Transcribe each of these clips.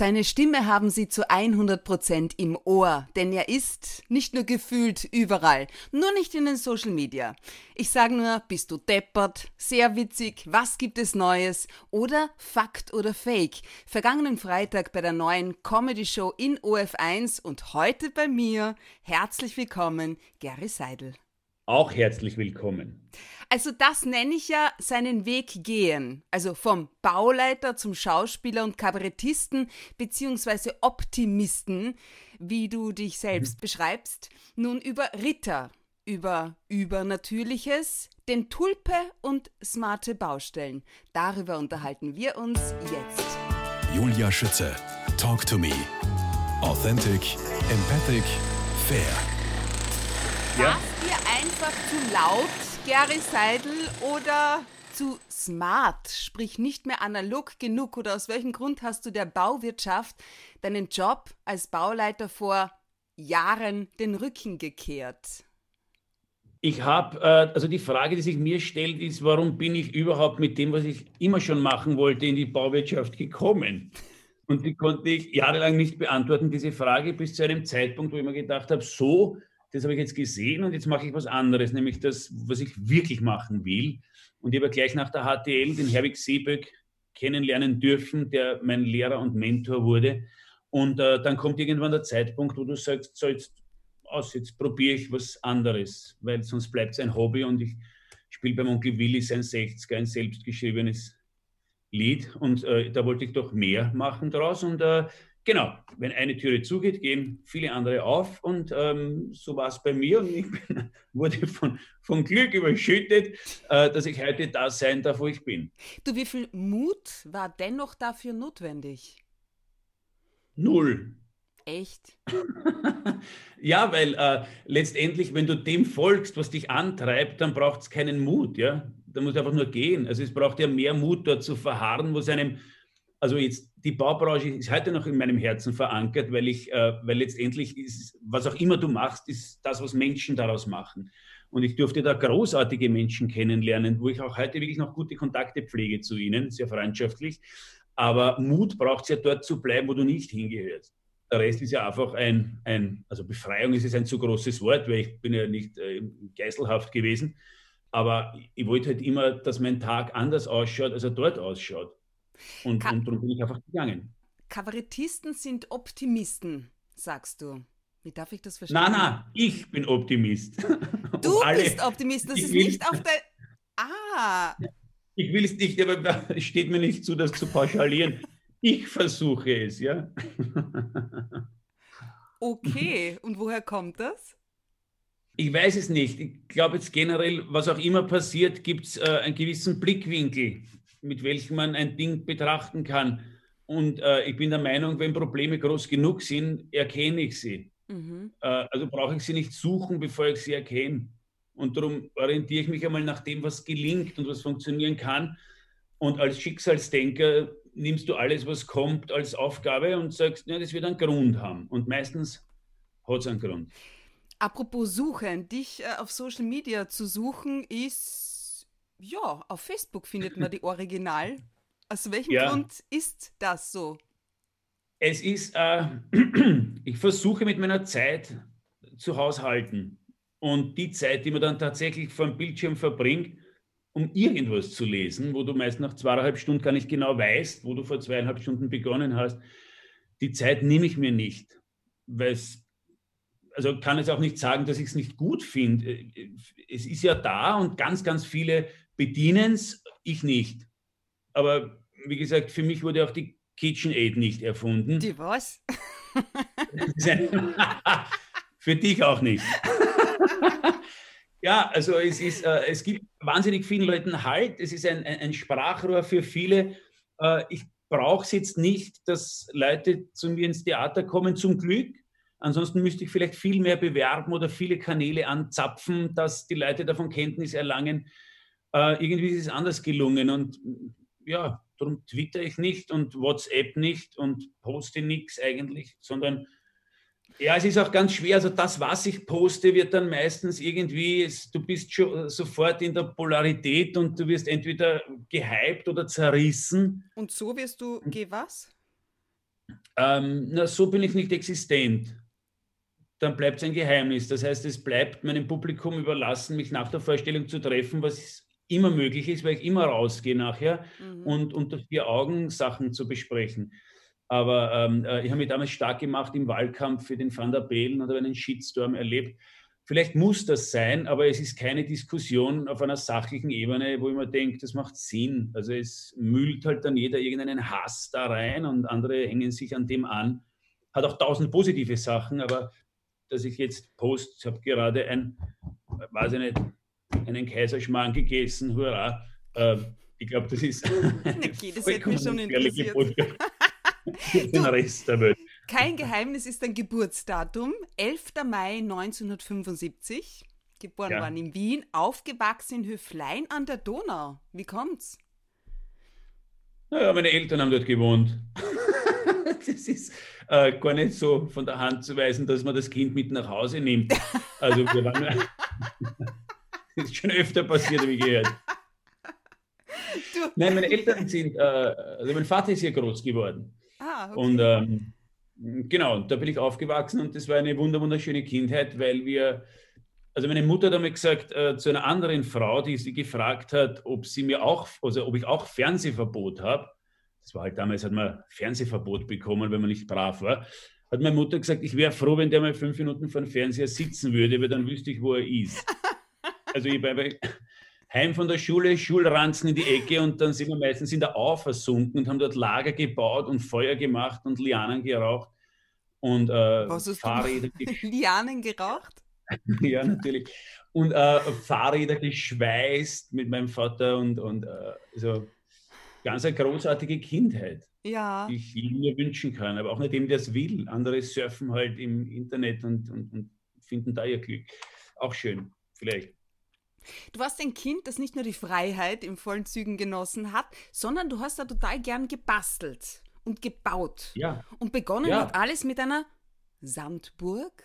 Seine Stimme haben Sie zu 100 Prozent im Ohr, denn er ist nicht nur gefühlt überall, nur nicht in den Social Media. Ich sage nur, bist du deppert, sehr witzig, was gibt es Neues oder Fakt oder Fake. Vergangenen Freitag bei der neuen Comedy Show in OF1 und heute bei mir. Herzlich willkommen, Gary Seidel. Auch herzlich willkommen. Also das nenne ich ja seinen Weg gehen. Also vom Bauleiter zum Schauspieler und Kabarettisten beziehungsweise Optimisten, wie du dich selbst mhm. beschreibst. Nun über Ritter, über Übernatürliches, den Tulpe und smarte Baustellen. Darüber unterhalten wir uns jetzt. Julia Schütze, Talk to Me. Authentic, empathic, fair. Ja. Dir einfach zu laut Gary Seidel oder zu smart, sprich nicht mehr analog genug oder aus welchem Grund hast du der Bauwirtschaft deinen Job als Bauleiter vor Jahren den Rücken gekehrt? Ich habe, äh, also die Frage, die sich mir stellt, ist, warum bin ich überhaupt mit dem, was ich immer schon machen wollte, in die Bauwirtschaft gekommen? Und die konnte ich jahrelang nicht beantworten, diese Frage, bis zu einem Zeitpunkt, wo ich mir gedacht habe, so das habe ich jetzt gesehen und jetzt mache ich was anderes, nämlich das, was ich wirklich machen will. Und ich habe gleich nach der HTL den Herwig Seeböck kennenlernen dürfen, der mein Lehrer und Mentor wurde. Und äh, dann kommt irgendwann der Zeitpunkt, wo du sagst, so jetzt aus, jetzt probiere ich was anderes, weil sonst bleibt es ein Hobby und ich spiele beim Onkel Willi sein 60er, ein selbstgeschriebenes Lied und äh, da wollte ich doch mehr machen draus und äh, Genau, wenn eine Türe zugeht, gehen viele andere auf und ähm, so war es bei mir und ich bin, wurde von, von Glück überschüttet, äh, dass ich heute da sein darf, wo ich bin. Du, wie viel Mut war dennoch dafür notwendig? Null. Echt? ja, weil äh, letztendlich, wenn du dem folgst, was dich antreibt, dann braucht es keinen Mut, ja. Da muss einfach nur gehen. Also es braucht ja mehr Mut, dort zu verharren, wo es einem also jetzt die Baubranche ist heute noch in meinem Herzen verankert, weil ich, äh, weil letztendlich ist, was auch immer du machst, ist das, was Menschen daraus machen. Und ich durfte da großartige Menschen kennenlernen, wo ich auch heute wirklich noch gute Kontakte pflege zu ihnen, sehr freundschaftlich. Aber Mut braucht es ja dort zu bleiben, wo du nicht hingehörst. Der Rest ist ja einfach ein, ein also Befreiung ist es ein zu großes Wort, weil ich bin ja nicht äh, geiselhaft gewesen. Aber ich wollte halt immer, dass mein Tag anders ausschaut, als er dort ausschaut. Und, Ka und darum bin ich einfach gegangen. Kabarettisten sind Optimisten, sagst du. Wie darf ich das verstehen? Nein, nein, ich bin Optimist. Du alle, bist Optimist, das ist nicht auf der. Ah! Ich will es nicht, aber es steht mir nicht zu, das zu pauschalieren. Ich versuche es, ja. Okay, und woher kommt das? Ich weiß es nicht. Ich glaube jetzt generell, was auch immer passiert, gibt es äh, einen gewissen Blickwinkel mit welchem man ein Ding betrachten kann. Und äh, ich bin der Meinung, wenn Probleme groß genug sind, erkenne ich sie. Mhm. Äh, also brauche ich sie nicht suchen, bevor ich sie erkenne. Und darum orientiere ich mich einmal nach dem, was gelingt und was funktionieren kann. Und als Schicksalsdenker nimmst du alles, was kommt, als Aufgabe und sagst, ja, das wird einen Grund haben. Und meistens hat es einen Grund. Apropos Suchen, dich äh, auf Social Media zu suchen, ist ja, auf Facebook findet man die Original. Aus welchem ja. Grund ist das so? Es ist, äh, ich versuche mit meiner Zeit zu haushalten. Und die Zeit, die man dann tatsächlich vor dem Bildschirm verbringt, um irgendwas zu lesen, wo du meist nach zweieinhalb Stunden gar nicht genau weißt, wo du vor zweieinhalb Stunden begonnen hast, die Zeit nehme ich mir nicht. Weil es, also kann es auch nicht sagen, dass ich es nicht gut finde. Es ist ja da und ganz, ganz viele bedienen es, ich nicht. Aber wie gesagt, für mich wurde auch die KitchenAid nicht erfunden. Die was? für dich auch nicht. ja, also es, ist, äh, es gibt wahnsinnig vielen Leuten Halt. Es ist ein, ein, ein Sprachrohr für viele. Äh, ich brauche es jetzt nicht, dass Leute zu mir ins Theater kommen, zum Glück. Ansonsten müsste ich vielleicht viel mehr bewerben oder viele Kanäle anzapfen, dass die Leute davon Kenntnis erlangen. Äh, irgendwie ist es anders gelungen und ja, darum twitter ich nicht und WhatsApp nicht und poste nichts eigentlich, sondern ja, es ist auch ganz schwer. Also das, was ich poste, wird dann meistens irgendwie, du bist schon sofort in der Polarität und du wirst entweder gehypt oder zerrissen. Und so wirst du, geh was? Ähm, na, so bin ich nicht existent. Dann bleibt es ein Geheimnis. Das heißt, es bleibt meinem Publikum überlassen, mich nach der Vorstellung zu treffen, was immer möglich ist, weil ich immer rausgehe nachher mhm. und unter vier Augen Sachen zu besprechen. Aber ähm, äh, ich habe mich damals stark gemacht im Wahlkampf für den Van der Bellen und habe einen Shitstorm erlebt. Vielleicht muss das sein, aber es ist keine Diskussion auf einer sachlichen Ebene, wo ich mir denke, das macht Sinn. Also es müllt halt dann jeder irgendeinen Hass da rein und andere hängen sich an dem an. Hat auch tausend positive Sachen, aber dass ich jetzt post, ich habe gerade ein, weiß ich nicht, einen Kaiserschmarrn gegessen, hurra. Äh, ich glaube, das ist okay, das hätte mich schon interessiert. den Rest der Welt. Kein Geheimnis ist dein Geburtsdatum, 11. Mai 1975. Geboren ja. worden in Wien, aufgewachsen in Höflein an der Donau. Wie kommt's? Naja, meine Eltern haben dort gewohnt. das ist äh, gar nicht so von der Hand zu weisen, dass man das Kind mit nach Hause nimmt. Also wir waren, das ist schon öfter passiert, wie gehört. Du. Nein, meine Eltern sind, äh, also mein Vater ist hier groß geworden. Ah, okay. Und ähm, genau, da bin ich aufgewachsen und das war eine wunderschöne Kindheit, weil wir, also meine Mutter hat einmal gesagt äh, zu einer anderen Frau, die sie gefragt hat, ob sie mir auch, also ob ich auch Fernsehverbot habe. Das war halt damals, hat man Fernsehverbot bekommen, wenn man nicht brav war. Hat meine Mutter gesagt, ich wäre froh, wenn der mal fünf Minuten vor dem Fernseher sitzen würde, weil dann wüsste ich, wo er ist. Also ich bei, heim von der Schule, Schulranzen in die Ecke und dann sind wir meistens in der Au versunken und haben dort Lager gebaut und Feuer gemacht und Lianen geraucht und äh, Fahrräder. Lianen geraucht? ja, natürlich. Und äh, Fahrräder geschweißt mit meinem Vater und, und äh, so ganz eine großartige Kindheit, ja. die ich mir wünschen kann, aber auch nicht dem, der es will. Andere surfen halt im Internet und, und, und finden da ihr Glück. Auch schön, vielleicht. Du warst ein Kind, das nicht nur die Freiheit in vollen Zügen genossen hat, sondern du hast da total gern gebastelt und gebaut. Ja. Und begonnen ja. hat alles mit einer Sandburg.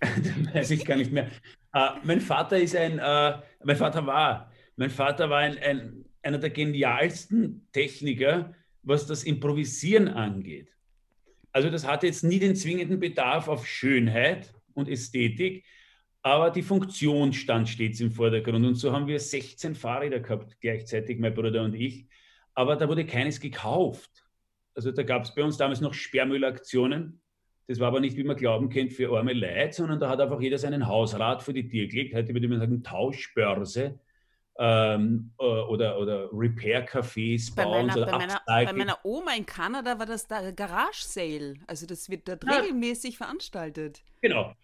das weiß ich gar nicht mehr. Uh, mein Vater ist ein, uh, mein Vater war, mein Vater war ein, ein, einer der genialsten Techniker, was das Improvisieren angeht. Also das hatte jetzt nie den zwingenden Bedarf auf Schönheit und Ästhetik, aber die Funktion stand stets im Vordergrund. Und so haben wir 16 Fahrräder gehabt, gleichzeitig mein Bruder und ich. Aber da wurde keines gekauft. Also da gab es bei uns damals noch Sperrmüllaktionen. Das war aber nicht, wie man glauben kennt, für arme Leute, sondern da hat einfach jeder seinen Hausrat vor die Tür gelegt. Heute würde man sagen Tauschbörse ähm, äh, oder, oder Repair-Cafés bauen. Bei meiner, bei, meiner, bei meiner, Oma in Kanada war das da Garage Sale. Also das wird dort ja. regelmäßig veranstaltet. Genau.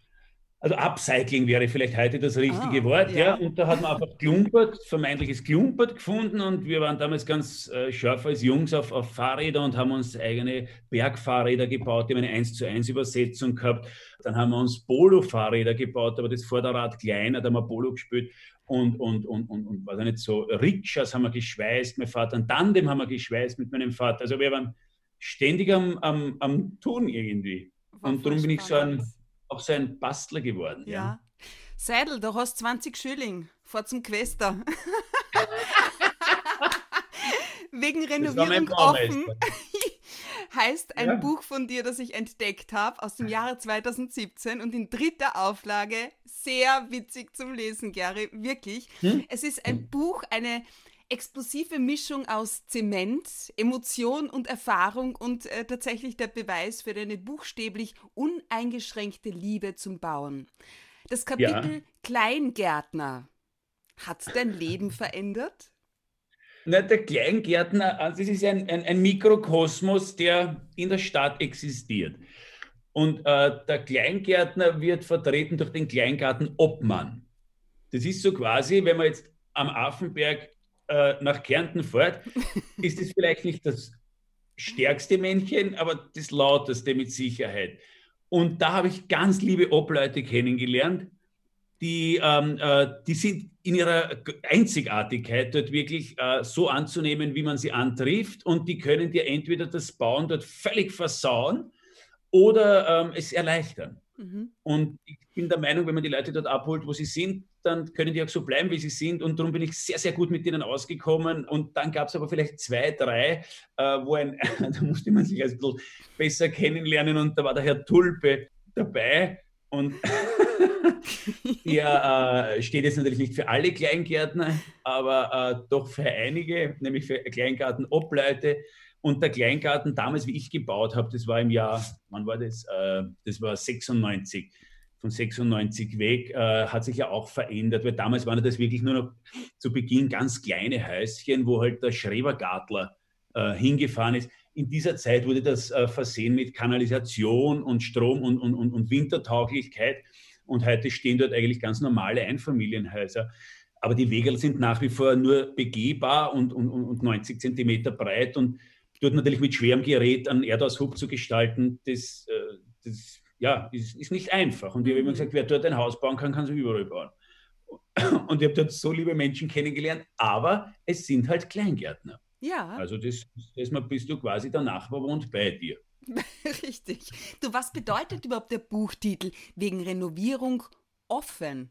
Also Upcycling wäre vielleicht heute das richtige ah, Wort, ja. ja. Und da hat man einfach Klumpert, vermeintliches Klumpert gefunden und wir waren damals ganz äh, scharf als Jungs auf, auf Fahrräder und haben uns eigene Bergfahrräder gebaut, die haben eine 1 zu 1 Übersetzung gehabt. Dann haben wir uns Polo-Fahrräder gebaut, aber das Vorderrad kleiner, da haben wir Polo gespielt und, und, und, und, und was nicht so, Rikschas haben wir geschweißt, mein Vater, ein Tandem haben wir geschweißt mit meinem Vater. Also wir waren ständig am, am, am Tun irgendwie. War und darum bin ich so ein auch so ein Bastler geworden. Ja. ja. Seidel, du hast 20 Schilling. Fahr zum Quester. Wegen Renovierung offen heißt ein ja. Buch von dir, das ich entdeckt habe, aus dem Jahre 2017 und in dritter Auflage. Sehr witzig zum Lesen, Gary, wirklich. Hm? Es ist ein Buch, eine explosive Mischung aus Zement, Emotion und Erfahrung und äh, tatsächlich der Beweis für deine buchstäblich uneingeschränkte Liebe zum Bauen. Das Kapitel ja. Kleingärtner hat dein Leben verändert? Na, der Kleingärtner, also das ist ein, ein, ein, Mikrokosmos, der in der Stadt existiert. Und äh, der Kleingärtner wird vertreten durch den Kleingartenobmann. Das ist so quasi, wenn man jetzt am Affenberg äh, nach Kärnten fährt, ist es vielleicht nicht das stärkste Männchen, aber das lauteste mit Sicherheit. Und da habe ich ganz liebe Obleute kennengelernt, die, ähm, äh, die sind in ihrer Einzigartigkeit dort wirklich äh, so anzunehmen, wie man sie antrifft. Und die können dir entweder das Bauen dort völlig versauen oder ähm, es erleichtern. Mhm. Und ich bin der Meinung, wenn man die Leute dort abholt, wo sie sind, dann können die auch so bleiben, wie sie sind. Und darum bin ich sehr, sehr gut mit denen ausgekommen. Und dann gab es aber vielleicht zwei, drei, äh, wo ein, da musste man sich ein bisschen besser kennenlernen. Und da war der Herr Tulpe dabei. Und der äh, steht jetzt natürlich nicht für alle Kleingärtner, aber äh, doch für einige, nämlich für Kleingartenobleute. Und der Kleingarten damals, wie ich gebaut habe, das war im Jahr, wann war das? Äh, das war 96. Von 96 weg äh, hat sich ja auch verändert, weil damals waren das wirklich nur noch zu Beginn ganz kleine Häuschen, wo halt der Schrebergartler äh, hingefahren ist. In dieser Zeit wurde das versehen mit Kanalisation und Strom und, und, und, und Wintertauglichkeit. Und heute stehen dort eigentlich ganz normale Einfamilienhäuser. Aber die Wege sind nach wie vor nur begehbar und, und, und 90 Zentimeter breit. Und dort natürlich mit schwerem Gerät einen Erdaushub zu gestalten, das, äh, das ja, ist, ist, nicht einfach. Und ich habe immer mhm. gesagt, wer dort ein Haus bauen kann, kann es überall bauen. Und ich habe dort so liebe Menschen kennengelernt, aber es sind halt Kleingärtner. Ja. Also das, das bist du quasi der Nachbar wohnt bei dir. Richtig. Du, was bedeutet überhaupt der Buchtitel wegen Renovierung offen?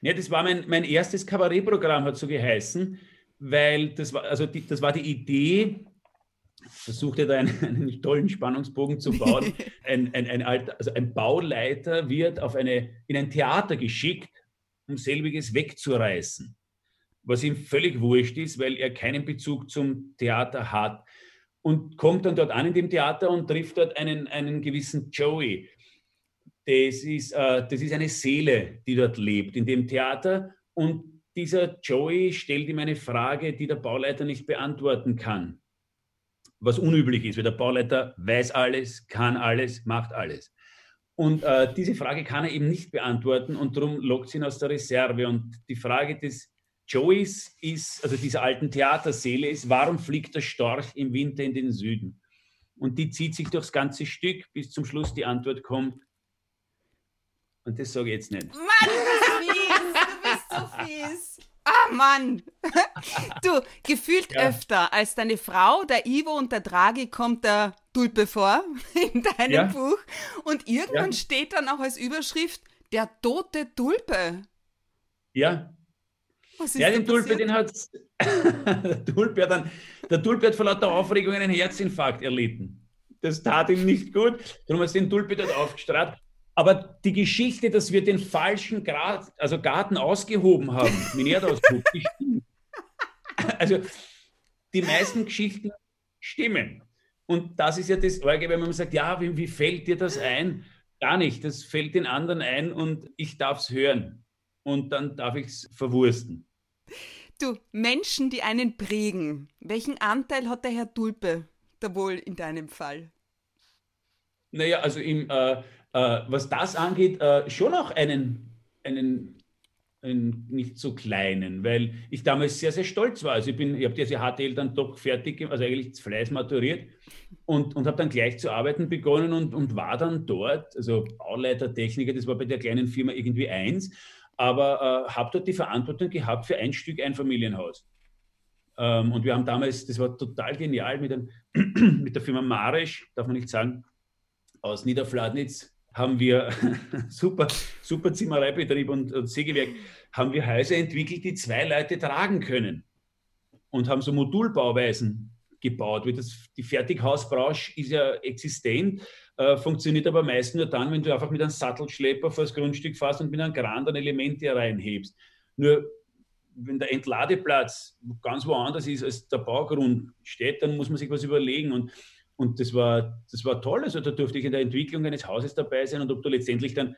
Ja, das war mein, mein erstes Kabarettprogramm, hat so geheißen weil das war, also die, das war die Idee, versuchte da einen, einen, tollen Spannungsbogen zu bauen. Ein, ein, ein, Alter, also ein Bauleiter wird auf eine, in ein Theater geschickt, um selbiges wegzureißen. Was ihm völlig wurscht ist, weil er keinen Bezug zum Theater hat. Und kommt dann dort an in dem Theater und trifft dort einen, einen gewissen Joey. Das ist, äh, das ist eine Seele, die dort lebt in dem Theater. Und dieser Joey stellt ihm eine Frage, die der Bauleiter nicht beantworten kann. Was unüblich ist, weil der Bauleiter weiß alles, kann alles, macht alles. Und äh, diese Frage kann er eben nicht beantworten und darum lockt sie ihn aus der Reserve. Und die Frage des Joeys ist, also dieser alten Theaterseele ist, warum fliegt der Storch im Winter in den Süden? Und die zieht sich durchs ganze Stück, bis zum Schluss die Antwort kommt. Und das sage ich jetzt nicht. Mann, fies. Ah, Mann. Du, gefühlt ja. öfter als deine Frau, der Ivo und der Draghi kommt der Tulpe vor in deinem ja. Buch. Und irgendwann ja. steht dann auch als Überschrift der tote Tulpe. Ja. Was ist ja, den Tulpe, den hat der Tulpe hat dann, der Tulpe hat vor lauter Aufregung einen Herzinfarkt erlitten. Das tat ihm nicht gut. Darum hat den Tulpe dort aufgestrahlt. Aber die Geschichte, dass wir den falschen Grad, also Garten ausgehoben haben, Minerdaushub, die stimmt. Also die meisten Geschichten stimmen. Und das ist ja das Orge, wenn man sagt, ja, wie, wie fällt dir das ein? Gar nicht. Das fällt den anderen ein und ich darf es hören. Und dann darf ich es verwursten. Du, Menschen, die einen prägen, welchen Anteil hat der Herr Tulpe da wohl in deinem Fall? Naja, also im, äh, äh, was das angeht, äh, schon auch einen, einen, einen, nicht so kleinen, weil ich damals sehr, sehr stolz war. Also ich, ich habe diese HTL dann doch fertig, also eigentlich Fleiß maturiert und, und habe dann gleich zu arbeiten begonnen und, und war dann dort, also Bauleiter, Techniker, das war bei der kleinen Firma irgendwie eins, aber äh, habe dort die Verantwortung gehabt für ein Stück Einfamilienhaus. Ähm, und wir haben damals, das war total genial, mit, einem, mit der Firma Marisch, darf man nicht sagen, aus Niederfladnitz, haben wir super, super Zimmereibetrieb und, und Sägewerk, haben wir Häuser entwickelt, die zwei Leute tragen können und haben so Modulbauweisen gebaut. Das, die Fertighausbranche ist ja existent, äh, funktioniert aber meist nur dann, wenn du einfach mit einem Sattelschlepper vor das Grundstück fährst und mit einem Kran dann Elemente reinhebst. Nur wenn der Entladeplatz ganz woanders ist, als der Baugrund steht, dann muss man sich was überlegen. Und und das war, das war toll. Also da durfte ich in der Entwicklung eines Hauses dabei sein und ob du letztendlich dann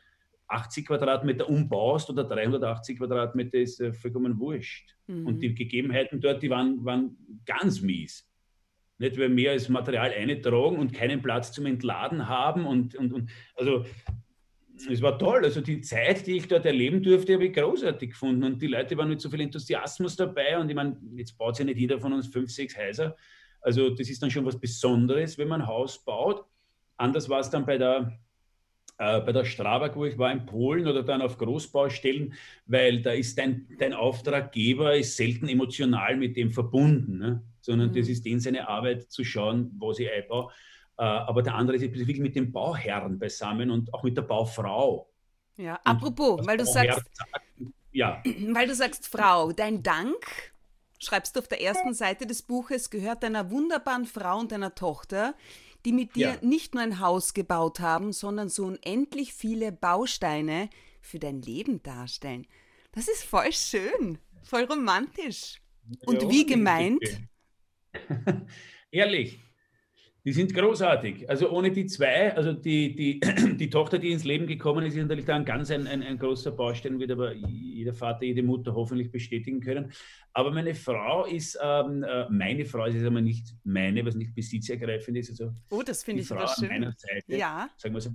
80 Quadratmeter umbaust oder 380 Quadratmeter ist äh, vollkommen wurscht. Mhm. Und die Gegebenheiten dort, die waren, waren ganz mies. Nicht, weil mehr als Material eintragen und keinen Platz zum Entladen haben. Und, und, und also es war toll. Also die Zeit, die ich dort erleben durfte, habe ich großartig gefunden. Und die Leute waren mit so viel Enthusiasmus dabei. Und ich meine, jetzt baut ja nicht jeder von uns fünf, sechs Häuser. Also das ist dann schon was Besonderes, wenn man ein Haus baut. Anders war es dann bei der, äh, bei der Strabag, wo ich war in Polen oder dann auf Großbaustellen, weil da ist dein, dein Auftraggeber ist selten emotional mit dem verbunden, ne? sondern mhm. das ist denen seine Arbeit zu schauen, wo sie einbaut. aber der andere ist wirklich mit dem Bauherrn beisammen und auch mit der Baufrau. Ja, apropos, weil du sagst, sagt, ja. weil du sagst, Frau, dein Dank, schreibst du auf der ersten Seite des Buches, gehört deiner wunderbaren Frau und deiner Tochter, die mit dir ja. nicht nur ein Haus gebaut haben, sondern so unendlich viele Bausteine für dein Leben darstellen. Das ist voll schön, voll romantisch. Und ja, wie gemeint? Ehrlich, die sind großartig. Also ohne die zwei, also die, die, die Tochter, die ins Leben gekommen ist, ist natürlich dann ganz ein, ein, ein großer Baustein, wird aber jeder Vater, jede Mutter hoffentlich bestätigen können. Aber meine Frau ist, ähm, äh, meine Frau ist aber nicht meine, was nicht besitzergreifend ist. Also oh, das finde ich Frau schön. An meiner Seite, ja. sagen wir so,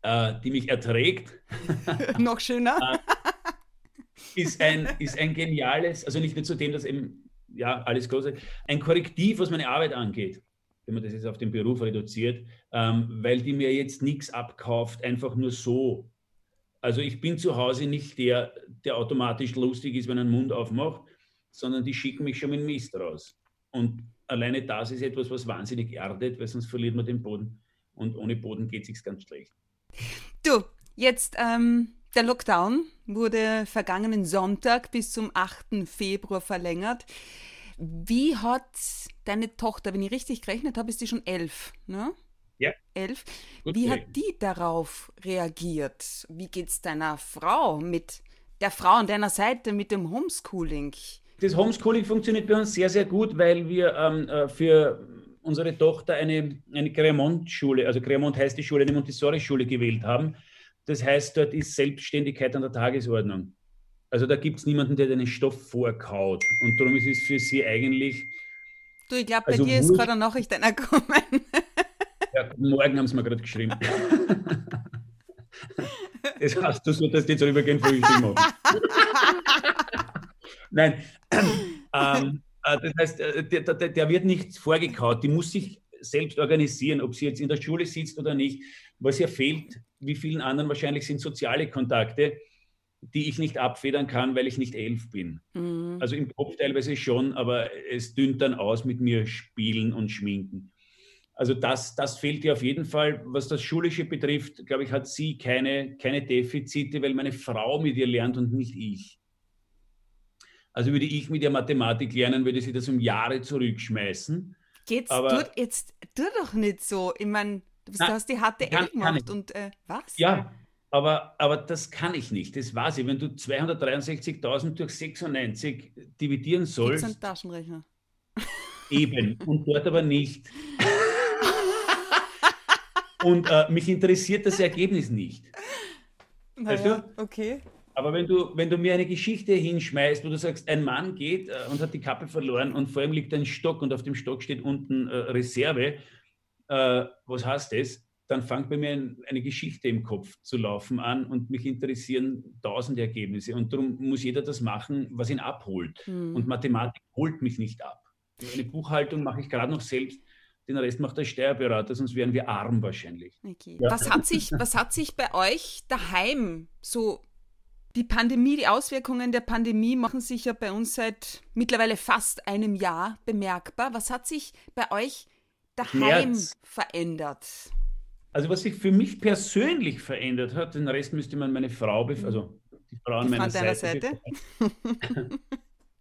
äh, die mich erträgt. Noch schöner. äh, ist, ein, ist ein geniales, also nicht nur zu dem, dass eben, ja, alles große, ein Korrektiv, was meine Arbeit angeht wenn man das jetzt auf den Beruf reduziert, ähm, weil die mir jetzt nichts abkauft, einfach nur so. Also ich bin zu Hause nicht der, der automatisch lustig ist, wenn er den Mund aufmacht, sondern die schicken mich schon mit Mist raus. Und alleine das ist etwas, was wahnsinnig erdet, weil sonst verliert man den Boden. Und ohne Boden geht es ganz schlecht. Du, jetzt ähm, der Lockdown wurde vergangenen Sonntag bis zum 8. Februar verlängert. Wie hat deine Tochter, wenn ich richtig gerechnet habe, ist die schon elf, ne? Ja. Elf. Gut Wie hat die darauf reagiert? Wie geht es deiner Frau mit der Frau an deiner Seite mit dem Homeschooling? Das Homeschooling funktioniert bei uns sehr, sehr gut, weil wir ähm, äh, für unsere Tochter eine, eine Cremont-Schule, also Cremont heißt die Schule, eine Montessori-Schule gewählt haben. Das heißt, dort ist Selbstständigkeit an der Tagesordnung. Also da gibt es niemanden, der den Stoff vorkaut. Und darum ist es für sie eigentlich. Du, ich glaube, bei also dir ist gerade eine Nachricht angekommen. Ja, morgen haben sie mir gerade geschrieben. Das heißt, du solltest jetzt rübergehen, Frühstück machen. Nein, ähm, äh, das heißt, äh, der, der, der, wird nicht vorgekaut. Die muss sich selbst organisieren, ob sie jetzt in der Schule sitzt oder nicht. Was ihr fehlt, wie vielen anderen wahrscheinlich, sind soziale Kontakte die ich nicht abfedern kann, weil ich nicht elf bin. Mhm. Also im Kopf teilweise schon, aber es dünnt dann aus mit mir spielen und schminken. Also das, das fehlt ihr auf jeden Fall. Was das Schulische betrifft, glaube ich, hat sie keine, keine Defizite, weil meine Frau mit ihr lernt und nicht ich. Also würde ich mit ihr Mathematik lernen, würde sie das um Jahre zurückschmeißen. Geht's, aber, du, jetzt tu doch nicht so. Ich meine, du, hast die HTL gemacht und äh, was? Ja, aber, aber das kann ich nicht, das weiß ich. Wenn du 263.000 durch 96 dividieren sollst. Das ist ein Taschenrechner. Eben, und dort aber nicht. und äh, mich interessiert das Ergebnis nicht. Naja, weißt du? Okay. Aber wenn du, wenn du mir eine Geschichte hinschmeißt, wo du sagst, ein Mann geht äh, und hat die Kappe verloren und vor ihm liegt ein Stock und auf dem Stock steht unten äh, Reserve, äh, was heißt das? Dann fängt bei mir eine Geschichte im Kopf zu laufen an und mich interessieren tausend Ergebnisse. Und darum muss jeder das machen, was ihn abholt. Mhm. Und Mathematik holt mich nicht ab. Eine Buchhaltung mache ich gerade noch selbst. Den Rest macht der Steuerberater, sonst wären wir arm wahrscheinlich. Okay. Ja. Was, hat sich, was hat sich bei euch daheim so die Pandemie, die Auswirkungen der Pandemie machen sich ja bei uns seit mittlerweile fast einem Jahr bemerkbar. Was hat sich bei euch daheim Schmerz. verändert? Also was sich für mich persönlich verändert hat, den Rest müsste man meine Frau, also die Frau an meiner Seite. Seite.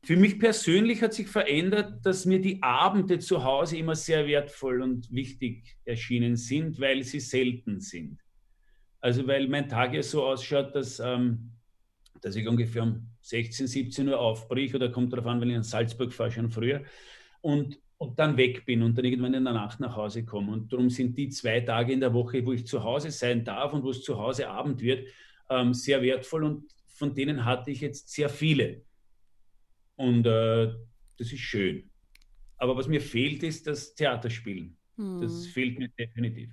für mich persönlich hat sich verändert, dass mir die Abende zu Hause immer sehr wertvoll und wichtig erschienen sind, weil sie selten sind. Also weil mein Tag ja so ausschaut, dass, ähm, dass ich ungefähr um 16, 17 Uhr aufbrich oder kommt darauf an, wenn ich in Salzburg fahre, schon früher. Und und dann weg bin und dann irgendwann in der Nacht nach Hause komme. Und darum sind die zwei Tage in der Woche, wo ich zu Hause sein darf und wo es zu Hause Abend wird, ähm, sehr wertvoll und von denen hatte ich jetzt sehr viele. Und äh, das ist schön. Aber was mir fehlt, ist das Theaterspielen. Hm. Das fehlt mir definitiv.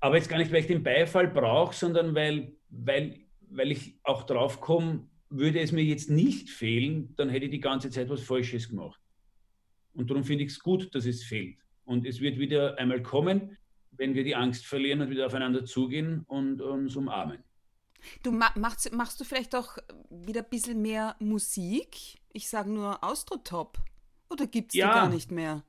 Aber jetzt gar nicht, weil ich den Beifall brauche, sondern weil, weil, weil ich auch drauf komme, würde es mir jetzt nicht fehlen, dann hätte ich die ganze Zeit was Falsches gemacht. Und darum finde ich es gut, dass es fehlt. Und es wird wieder einmal kommen, wenn wir die Angst verlieren und wieder aufeinander zugehen und uns umarmen. Du machst, machst du vielleicht auch wieder ein bisschen mehr Musik? Ich sage nur Austrotop. Oder gibt es ja. die gar nicht mehr?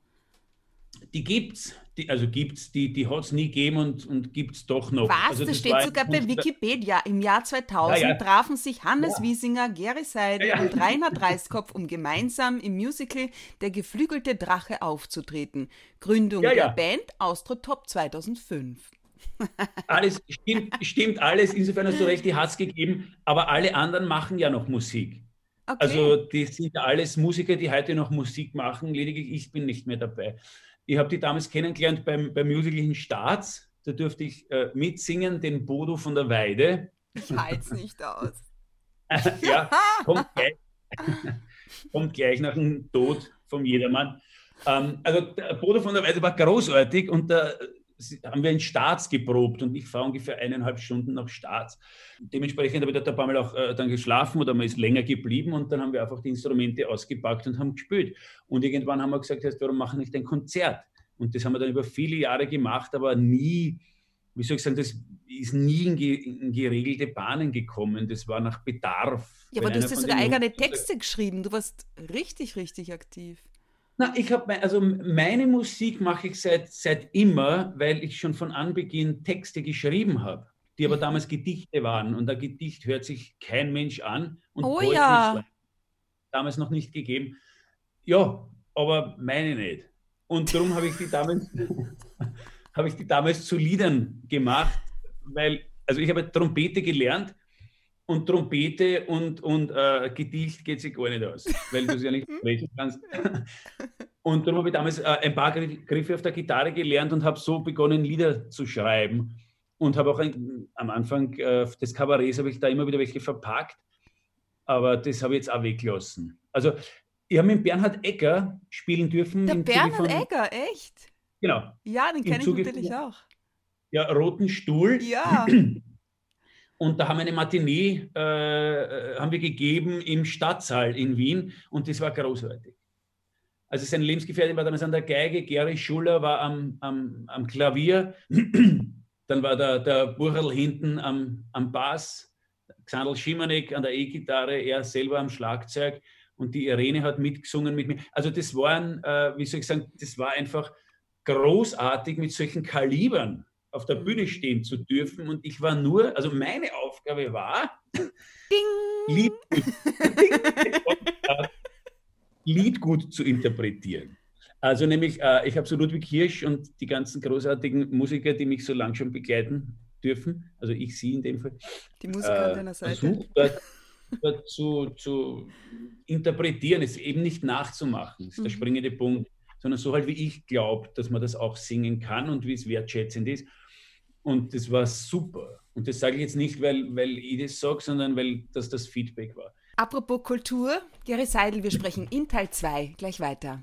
Die gibt's. Die, also gibt's, die, die hat es nie gegeben und, und gibt es doch noch. Was? Also das, steht sogar bei Wikipedia. Im Jahr 2000 ja, ja. trafen sich Hannes ja. Wiesinger, Gary Seidel und Reinhard Reiskopf, um gemeinsam im Musical Der geflügelte Drache aufzutreten. Gründung der Band Austro-Top 2005. alles stimmt, stimmt alles. Insofern hast du recht, die hat es gegeben. Aber alle anderen machen ja noch Musik. Okay. Also die sind ja alles Musiker, die heute noch Musik machen. Lediglich ich bin nicht mehr dabei. Ich habe die damals kennengelernt beim, beim Musical Staats. Da durfte ich äh, mitsingen, den Bodo von der Weide. Ich halte nicht aus. ja, kommt gleich, kommt gleich nach dem Tod vom Jedermann. Ähm, also der Bodo von der Weide war großartig und da haben wir in Staats geprobt und ich fahre ungefähr eineinhalb Stunden nach Staats. Dementsprechend habe ich dort ein paar Mal auch äh, dann geschlafen oder man ist länger geblieben und dann haben wir einfach die Instrumente ausgepackt und haben gespielt. Und irgendwann haben wir gesagt, warum machen wir nicht ein Konzert? Und das haben wir dann über viele Jahre gemacht, aber nie, wie soll ich sagen, das ist nie in, ge in geregelte Bahnen gekommen. Das war nach Bedarf. Ja, aber du hast ja sogar eigene Texte geschrieben. Du warst richtig, richtig aktiv. Na, ich habe also meine Musik mache ich seit, seit immer, weil ich schon von Anbeginn Texte geschrieben habe, die aber mhm. damals Gedichte waren. Und ein Gedicht hört sich kein Mensch an. Und oh ja. Damals noch nicht gegeben. Ja, aber meine nicht. Und darum habe ich die damals, habe ich die damals zu Liedern gemacht, weil, also ich habe Trompete gelernt und Trompete und, und äh, Gedicht geht sich gar nicht aus, weil du es ja nicht sprechen kannst. Und darum habe ich damals äh, ein paar Griffe auf der Gitarre gelernt und habe so begonnen, Lieder zu schreiben. Und habe auch ein, am Anfang äh, des Kabarets habe ich da immer wieder welche verpackt, aber das habe ich jetzt auch weggelassen. Also ich habe mit Bernhard Ecker spielen dürfen. Der Bernhard von, Ecker, echt? Genau. Ja, den kenne ich natürlich auch. Ja, Roten Stuhl. Ja. Und da haben wir eine Matinee äh, äh, haben wir gegeben im Stadtsaal in Wien und das war großartig. Also sein Lebensgefährtin war damals an der Geige, Gary Schuller war am, am, am Klavier, dann war der, der Burcherl hinten am, am Bass, Xandl Schimanek an der E-Gitarre, er selber am Schlagzeug und die Irene hat mitgesungen mit mir. Also das waren, äh, wie soll ich sagen, das war einfach großartig mit solchen Kalibern auf der Bühne stehen zu dürfen. Und ich war nur, also meine Aufgabe war, Lied, Lied gut zu interpretieren. Also nämlich, äh, ich habe so Ludwig Hirsch und die ganzen großartigen Musiker, die mich so lang schon begleiten dürfen, also ich sie in dem Fall, die Musiker äh, an deiner Seite. Versucht, dort zu, zu interpretieren, es eben nicht nachzumachen, ist der mhm. springende Punkt, sondern so halt, wie ich glaube, dass man das auch singen kann und wie es wertschätzend ist. Und das war super. Und das sage ich jetzt nicht, weil, weil ich das sage, sondern weil das das Feedback war. Apropos Kultur, Gary Seidel, wir sprechen in Teil 2 gleich weiter.